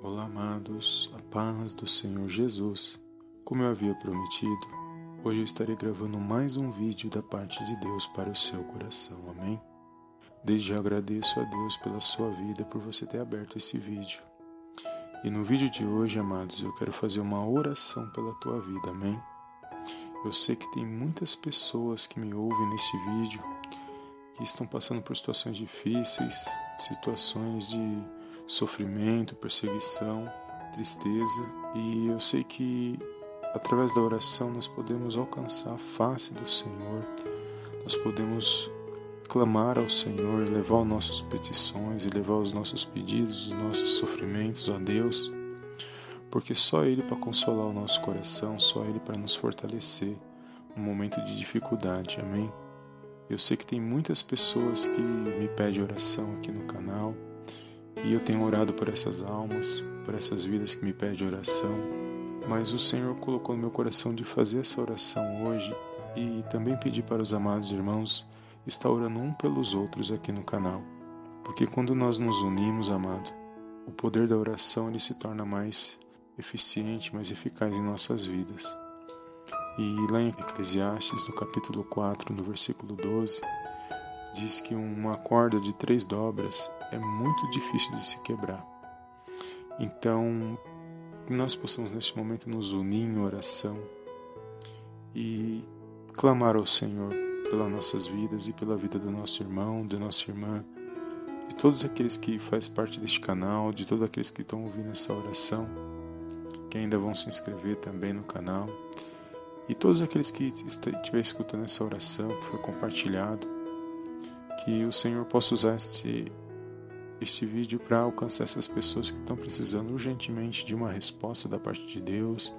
Olá, amados, a paz do Senhor Jesus. Como eu havia prometido, hoje eu estarei gravando mais um vídeo da parte de Deus para o seu coração, amém? Desde já agradeço a Deus pela sua vida, por você ter aberto esse vídeo. E no vídeo de hoje, amados, eu quero fazer uma oração pela tua vida, amém? Eu sei que tem muitas pessoas que me ouvem neste vídeo que estão passando por situações difíceis, situações de sofrimento, perseguição, tristeza, e eu sei que através da oração nós podemos alcançar a face do Senhor, nós podemos clamar ao Senhor, levar as nossas petições e levar os nossos pedidos, os nossos sofrimentos a Deus, porque só Ele para consolar o nosso coração, só Ele para nos fortalecer no momento de dificuldade, amém? Eu sei que tem muitas pessoas que me pedem oração aqui no canal e eu tenho orado por essas almas, por essas vidas que me pedem oração, mas o Senhor colocou no meu coração de fazer essa oração hoje e também pedir para os amados irmãos estar orando um pelos outros aqui no canal. Porque quando nós nos unimos, amado, o poder da oração ele se torna mais eficiente, mais eficaz em nossas vidas. E lá em Eclesiastes, no capítulo 4, no versículo 12, diz que uma corda de três dobras é muito difícil de se quebrar. Então, que nós possamos neste momento nos unir em oração e clamar ao Senhor pelas nossas vidas e pela vida do nosso irmão, da nossa irmã, de todos aqueles que fazem parte deste canal, de todos aqueles que estão ouvindo essa oração, que ainda vão se inscrever também no canal, e todos aqueles que estiverem escutando essa oração que foi compartilhado, que o Senhor possa usar este este vídeo para alcançar essas pessoas que estão precisando urgentemente de uma resposta da parte de Deus,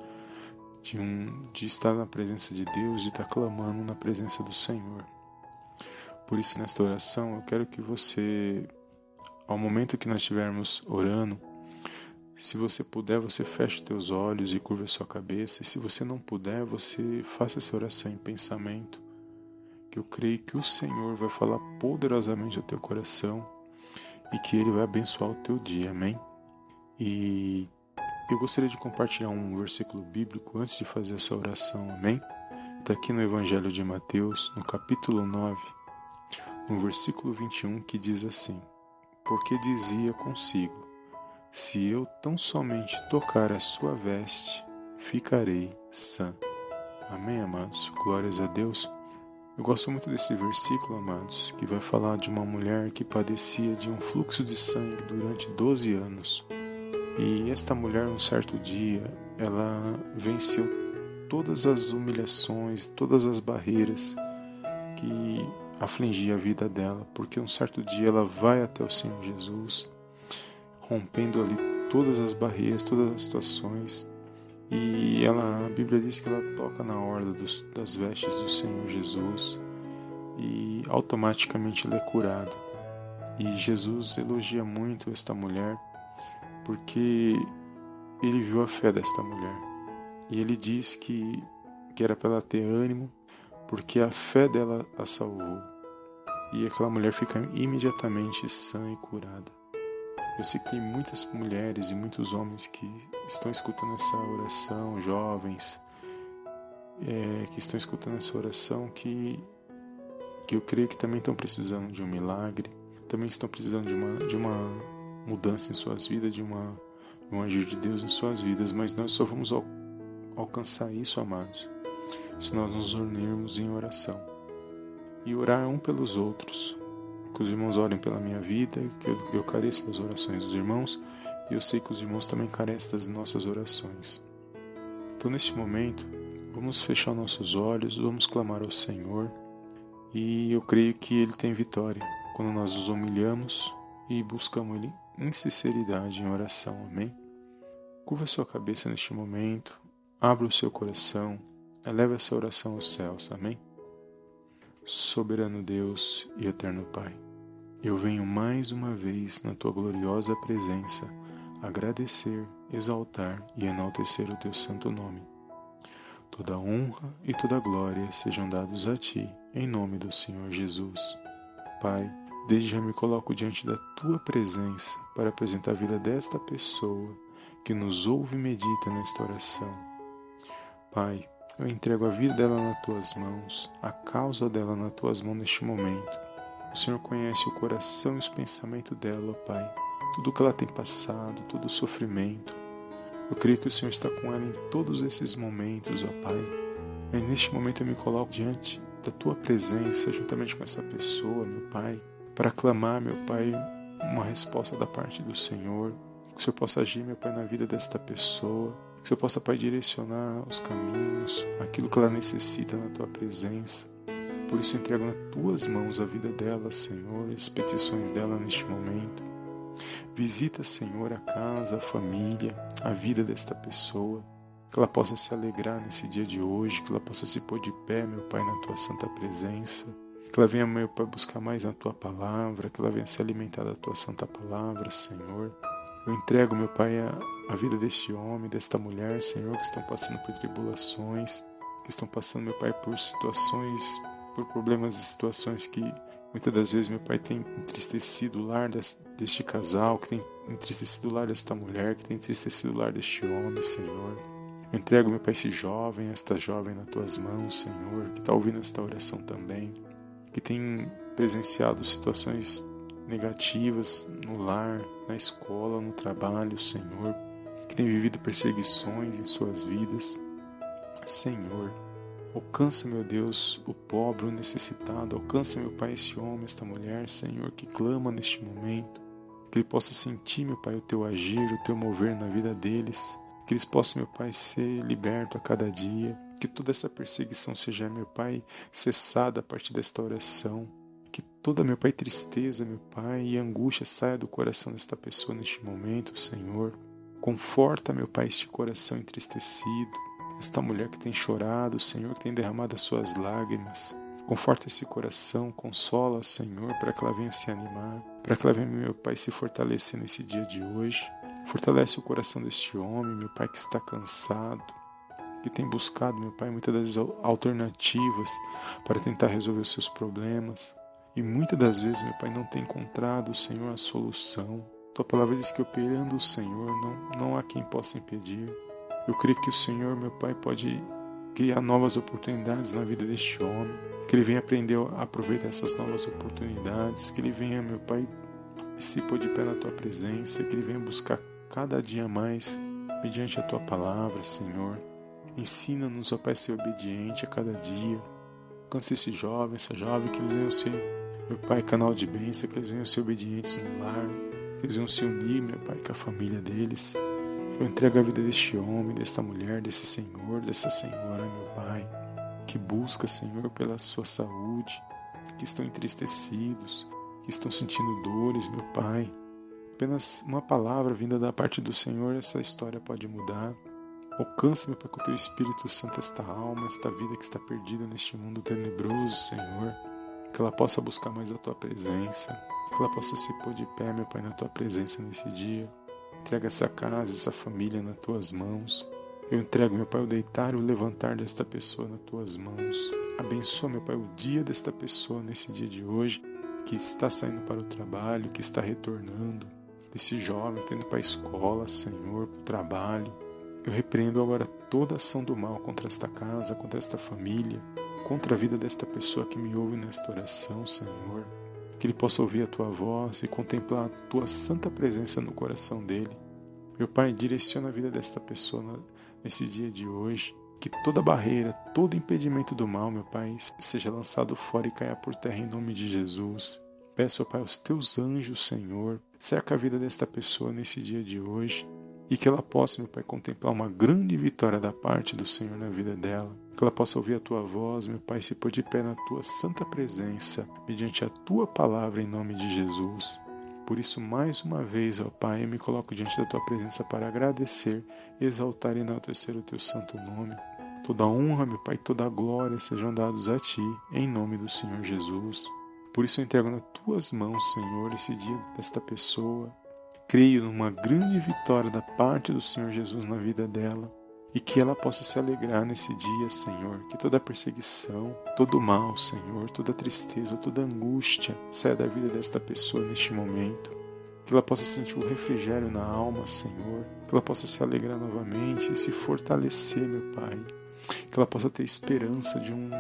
de, um, de estar na presença de Deus, de estar clamando na presença do Senhor. Por isso, nesta oração, eu quero que você, ao momento que nós estivermos orando, se você puder, você feche os teus olhos e curva a sua cabeça. E se você não puder, você faça essa oração em pensamento. Que eu creio que o Senhor vai falar poderosamente ao teu coração e que Ele vai abençoar o teu dia, amém? E eu gostaria de compartilhar um versículo bíblico antes de fazer essa oração, amém? Está aqui no Evangelho de Mateus, no capítulo 9, no versículo 21, que diz assim: Porque dizia consigo: Se eu tão somente tocar a sua veste, ficarei sã. Amém, amados? Glórias a Deus. Eu gosto muito desse versículo, amados, que vai falar de uma mulher que padecia de um fluxo de sangue durante 12 anos. E esta mulher, um certo dia, ela venceu todas as humilhações, todas as barreiras que afligia a vida dela, porque um certo dia ela vai até o Senhor Jesus, rompendo ali todas as barreiras, todas as situações, e ela, a Bíblia diz que ela toca na orla dos, das vestes do Senhor Jesus e automaticamente ela é curada. E Jesus elogia muito esta mulher porque ele viu a fé desta mulher. E ele diz que, que era para ela ter ânimo porque a fé dela a salvou. E aquela mulher fica imediatamente sã e curada. Eu sei que tem muitas mulheres e muitos homens que estão escutando essa oração, jovens, é, que estão escutando essa oração, que, que eu creio que também estão precisando de um milagre, também estão precisando de uma, de uma mudança em suas vidas, de, uma, um agir de Deus em suas vidas, mas nós só vamos al alcançar isso, amados, se nós nos unirmos em oração. E orar um pelos outros, que os irmãos orem pela minha vida, que eu, careço das orações dos irmãos, e eu sei que os irmãos também carecem das nossas orações. Então, neste momento, vamos fechar nossos olhos, vamos clamar ao Senhor, e eu creio que Ele tem vitória quando nós nos humilhamos e buscamos Ele em sinceridade, em oração. Amém? Curva sua cabeça neste momento, abra o seu coração, eleve essa oração aos céus. Amém? Soberano Deus e eterno Pai eu venho mais uma vez na tua gloriosa presença agradecer, exaltar e enaltecer o teu santo nome. Toda honra e toda glória sejam dados a ti, em nome do Senhor Jesus. Pai, desde já me coloco diante da tua presença para apresentar a vida desta pessoa que nos ouve e medita nesta oração. Pai, eu entrego a vida dela nas tuas mãos, a causa dela nas tuas mãos neste momento. O Senhor conhece o coração e os pensamentos dela, ó Pai. Tudo que ela tem passado, todo o sofrimento. Eu creio que o Senhor está com ela em todos esses momentos, ó Pai. E neste momento eu me coloco diante da tua presença, juntamente com essa pessoa, meu Pai, para clamar, meu Pai, uma resposta da parte do Senhor. Que o Senhor possa agir, meu Pai, na vida desta pessoa que o Senhor possa, Pai, direcionar os caminhos, aquilo que ela necessita na tua presença. Por isso, entrego nas tuas mãos a vida dela, Senhor, as petições dela neste momento. Visita, Senhor, a casa, a família, a vida desta pessoa. Que ela possa se alegrar nesse dia de hoje, que ela possa se pôr de pé, meu Pai, na tua santa presença. Que ela venha, meu Pai, buscar mais na tua palavra, que ela venha se alimentar da tua santa palavra, Senhor. Eu entrego, meu Pai, a, a vida deste homem, desta mulher, Senhor, que estão passando por tribulações, que estão passando, meu Pai, por situações, por problemas e situações que muitas das vezes, meu Pai, tem entristecido o lar deste casal, que tem entristecido o lar desta mulher, que tem entristecido o lar deste homem, Senhor. Entrego, meu Pai, esse jovem, esta jovem nas tuas mãos, Senhor, que está ouvindo esta oração também, que tem presenciado situações negativas no lar, na escola, no trabalho, Senhor, que tem vivido perseguições em suas vidas. Senhor, alcança, meu Deus, o pobre, o necessitado, alcança, meu Pai, esse homem, esta mulher, Senhor, que clama neste momento, que ele possa sentir, meu Pai, o teu agir, o teu mover na vida deles, que eles possam, meu Pai, ser libertos a cada dia, que toda essa perseguição seja, meu Pai, cessada a partir desta oração, Toda, meu Pai, tristeza, meu Pai, e angústia saia do coração desta pessoa neste momento, Senhor. Conforta, meu Pai, este coração entristecido, esta mulher que tem chorado, Senhor, que tem derramado as suas lágrimas. Conforta esse coração, consola, Senhor, para que ela venha se animar, para que ela venha, meu Pai, se fortalecer nesse dia de hoje. Fortalece o coração deste homem, meu Pai, que está cansado, que tem buscado, meu Pai, muitas das alternativas para tentar resolver os seus problemas. E muitas das vezes, meu Pai, não tem encontrado, Senhor, a solução. Tua palavra diz que operando o Senhor não, não há quem possa impedir. Eu creio que o Senhor, meu Pai, pode criar novas oportunidades na vida deste homem. Que ele venha aprender a aproveitar essas novas oportunidades. Que ele venha, meu Pai, se pôr de pé na tua presença. Que ele venha buscar cada dia mais mediante a tua palavra, Senhor. Ensina-nos, ó Pai, a ser obediente a cada dia. Alcance esse jovem, essa jovem, que eles venham ser meu Pai, canal de bênção, que eles venham ser obedientes no lar, que eles venham se unir, meu Pai, com a família deles. Eu entrego a vida deste homem, desta mulher, desse Senhor, dessa Senhora, meu Pai, que busca, Senhor, pela sua saúde, que estão entristecidos, que estão sentindo dores, meu Pai. Apenas uma palavra vinda da parte do Senhor, essa história pode mudar. Alcança, meu Pai, com o teu Espírito Santo esta alma, esta vida que está perdida neste mundo tenebroso, Senhor que ela possa buscar mais a tua presença, que ela possa se pôr de pé, meu Pai, na tua presença nesse dia. Entrega essa casa, essa família nas tuas mãos. Eu entrego, meu Pai, o deitar e o levantar desta pessoa nas tuas mãos. Abençoa, meu Pai, o dia desta pessoa nesse dia de hoje, que está saindo para o trabalho, que está retornando, desse jovem que está indo para a escola, Senhor, para o trabalho. Eu repreendo agora toda ação do mal contra esta casa, contra esta família, contra a vida desta pessoa que me ouve nesta oração, Senhor. Que ele possa ouvir a tua voz e contemplar a tua santa presença no coração dele. Meu Pai, direciona a vida desta pessoa nesse dia de hoje. Que toda barreira, todo impedimento do mal, meu Pai, seja lançado fora e caia por terra em nome de Jesus. Peço, Pai, aos teus anjos, Senhor, cerca a vida desta pessoa nesse dia de hoje e que ela possa, meu Pai, contemplar uma grande vitória da parte do Senhor na vida dela. Que ela possa ouvir a tua voz, meu Pai, se pôr de pé na tua santa presença, mediante a tua palavra em nome de Jesus. Por isso, mais uma vez, ó Pai, eu me coloco diante da tua presença para agradecer, exaltar e enaltecer o teu santo nome. Toda honra, meu Pai, toda glória sejam dados a ti, em nome do Senhor Jesus. Por isso eu entrego nas tuas mãos, Senhor, esse dia desta pessoa, Creio numa grande vitória da parte do Senhor Jesus na vida dela e que ela possa se alegrar nesse dia, Senhor. Que toda perseguição, todo mal, Senhor, toda tristeza, toda angústia saia da vida desta pessoa neste momento. que ela possa sentir o refrigério na alma, Senhor, que ela possa se alegrar novamente e se fortalecer, meu Pai, que ela possa ter esperança de um,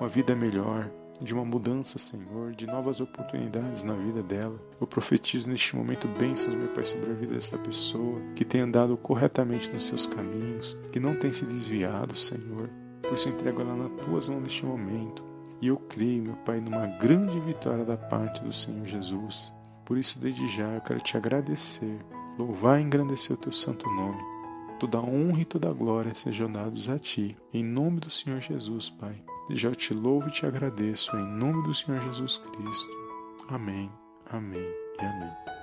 uma vida melhor, de uma mudança, Senhor, de novas oportunidades na vida dela. Eu profetizo neste momento bênçãos, meu Pai, sobre a vida dessa pessoa, que tem andado corretamente nos seus caminhos, que não tem se desviado, Senhor. Por isso entrego ela nas tuas mãos neste momento. E eu creio, meu Pai, numa grande vitória da parte do Senhor Jesus. Por isso, desde já, eu quero te agradecer, louvar e engrandecer o teu santo nome. Toda honra e toda glória sejam dados a ti, em nome do Senhor Jesus, Pai. Já te louvo e te agradeço, em nome do Senhor Jesus Cristo. Amém, amém e amém.